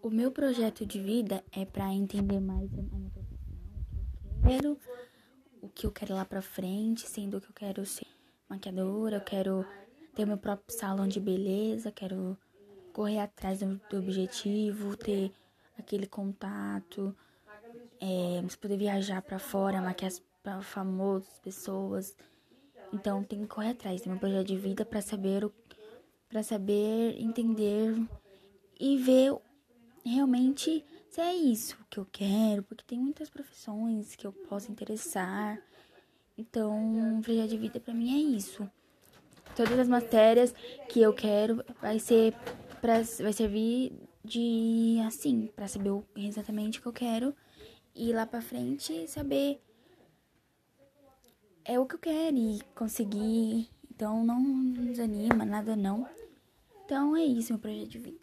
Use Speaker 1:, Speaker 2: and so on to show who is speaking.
Speaker 1: O meu projeto de vida é para entender mais a minha profissão, o que eu quero, o que eu quero lá pra frente, sendo que eu quero ser maquiadora, eu quero ter meu próprio salão de beleza, quero correr atrás do, objetivo, ter aquele contato, é, poder viajar para fora, maquiar para famosas pessoas. Então tem que correr atrás do meu projeto de vida para saber para saber entender e ver realmente se é isso que eu quero, porque tem muitas profissões que eu posso interessar. Então, projeto de vida para mim é isso. Todas as matérias que eu quero vai ser para vai servir de assim, para saber exatamente o que eu quero e lá para frente saber é o que eu quero e conseguir. Então não desanima, nada não. Então é isso meu projeto de vida.